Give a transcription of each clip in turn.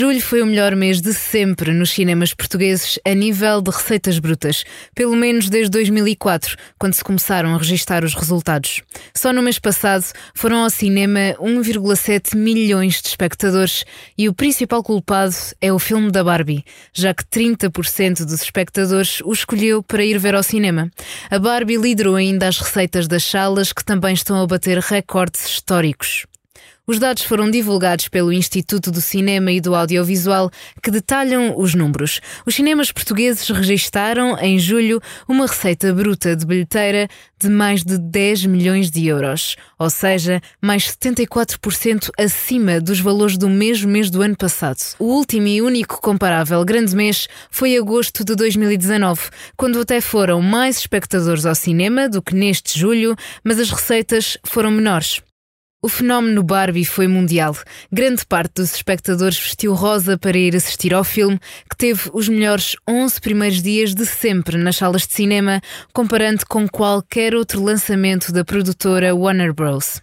Julho foi o melhor mês de sempre nos cinemas portugueses a nível de receitas brutas, pelo menos desde 2004, quando se começaram a registrar os resultados. Só no mês passado foram ao cinema 1,7 milhões de espectadores e o principal culpado é o filme da Barbie, já que 30% dos espectadores o escolheu para ir ver ao cinema. A Barbie liderou ainda as receitas das salas que também estão a bater recordes históricos. Os dados foram divulgados pelo Instituto do Cinema e do Audiovisual, que detalham os números. Os cinemas portugueses registaram, em julho, uma receita bruta de bilheteira de mais de 10 milhões de euros, ou seja, mais 74% acima dos valores do mesmo mês do ano passado. O último e único comparável grande mês foi agosto de 2019, quando até foram mais espectadores ao cinema do que neste julho, mas as receitas foram menores. O fenómeno Barbie foi mundial. Grande parte dos espectadores vestiu rosa para ir assistir ao filme, que teve os melhores 11 primeiros dias de sempre nas salas de cinema, comparando com qualquer outro lançamento da produtora Warner Bros.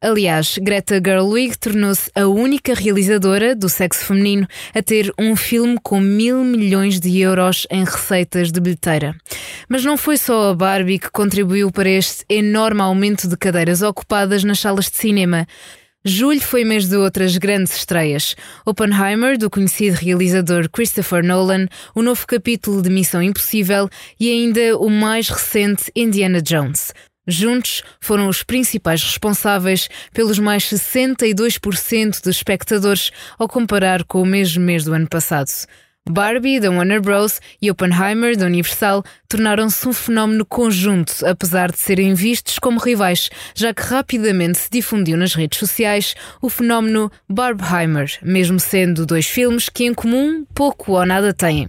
Aliás, Greta Gerwig tornou-se a única realizadora do sexo feminino a ter um filme com mil milhões de euros em receitas de bilheteira. Mas não foi só a Barbie que contribuiu para este enorme aumento de cadeiras ocupadas nas salas de cinema. Julho foi mês de outras grandes estreias. Oppenheimer, do conhecido realizador Christopher Nolan, o novo capítulo de Missão Impossível e ainda o mais recente Indiana Jones. Juntos, foram os principais responsáveis pelos mais 62% dos espectadores ao comparar com o mesmo mês do ano passado. Barbie, da Warner Bros. e Oppenheimer, da Universal, tornaram-se um fenómeno conjunto, apesar de serem vistos como rivais, já que rapidamente se difundiu nas redes sociais o fenómeno Barbheimer, mesmo sendo dois filmes que em comum pouco ou nada têm.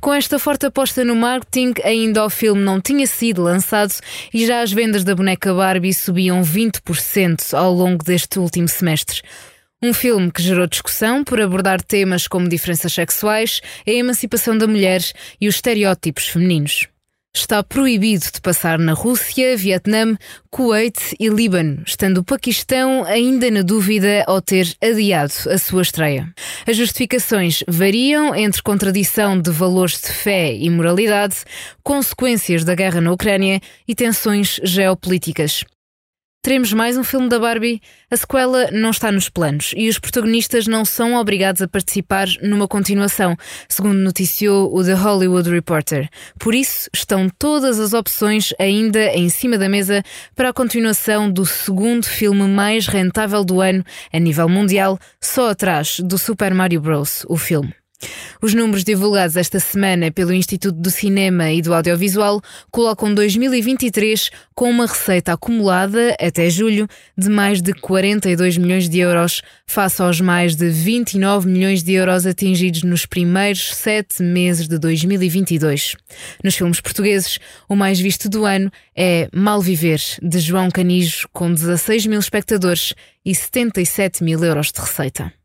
Com esta forte aposta no marketing, ainda o filme não tinha sido lançado e já as vendas da boneca Barbie subiam 20% ao longo deste último semestre. Um filme que gerou discussão por abordar temas como diferenças sexuais, a emancipação da mulher e os estereótipos femininos. Está proibido de passar na Rússia, Vietnã, Kuwait e Líbano, estando o Paquistão ainda na dúvida ao ter adiado a sua estreia. As justificações variam entre contradição de valores de fé e moralidade, consequências da guerra na Ucrânia e tensões geopolíticas. Teremos mais um filme da Barbie? A sequela não está nos planos e os protagonistas não são obrigados a participar numa continuação, segundo noticiou o The Hollywood Reporter. Por isso, estão todas as opções ainda em cima da mesa para a continuação do segundo filme mais rentável do ano a nível mundial, só atrás do Super Mario Bros., o filme. Os números divulgados esta semana pelo Instituto do Cinema e do Audiovisual colocam 2023 com uma receita acumulada até julho de mais de 42 milhões de euros, face aos mais de 29 milhões de euros atingidos nos primeiros sete meses de 2022. Nos filmes portugueses, o mais visto do ano é Mal Viver, de João Canijo, com 16 mil espectadores e 77 mil euros de receita.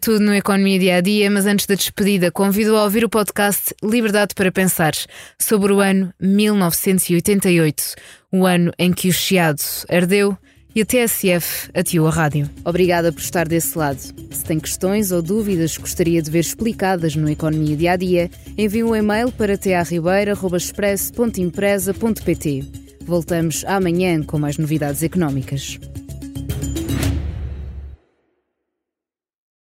Tudo no Economia Dia a Dia, mas antes da despedida, convido a ouvir o podcast Liberdade para Pensar sobre o ano 1988, o ano em que o Chiado ardeu e a TSF atiou a rádio. Obrigada por estar desse lado. Se tem questões ou dúvidas que gostaria de ver explicadas no Economia Dia a Dia, envie um e-mail para tearribeira.express.empresa.pt. Voltamos amanhã com mais novidades económicas.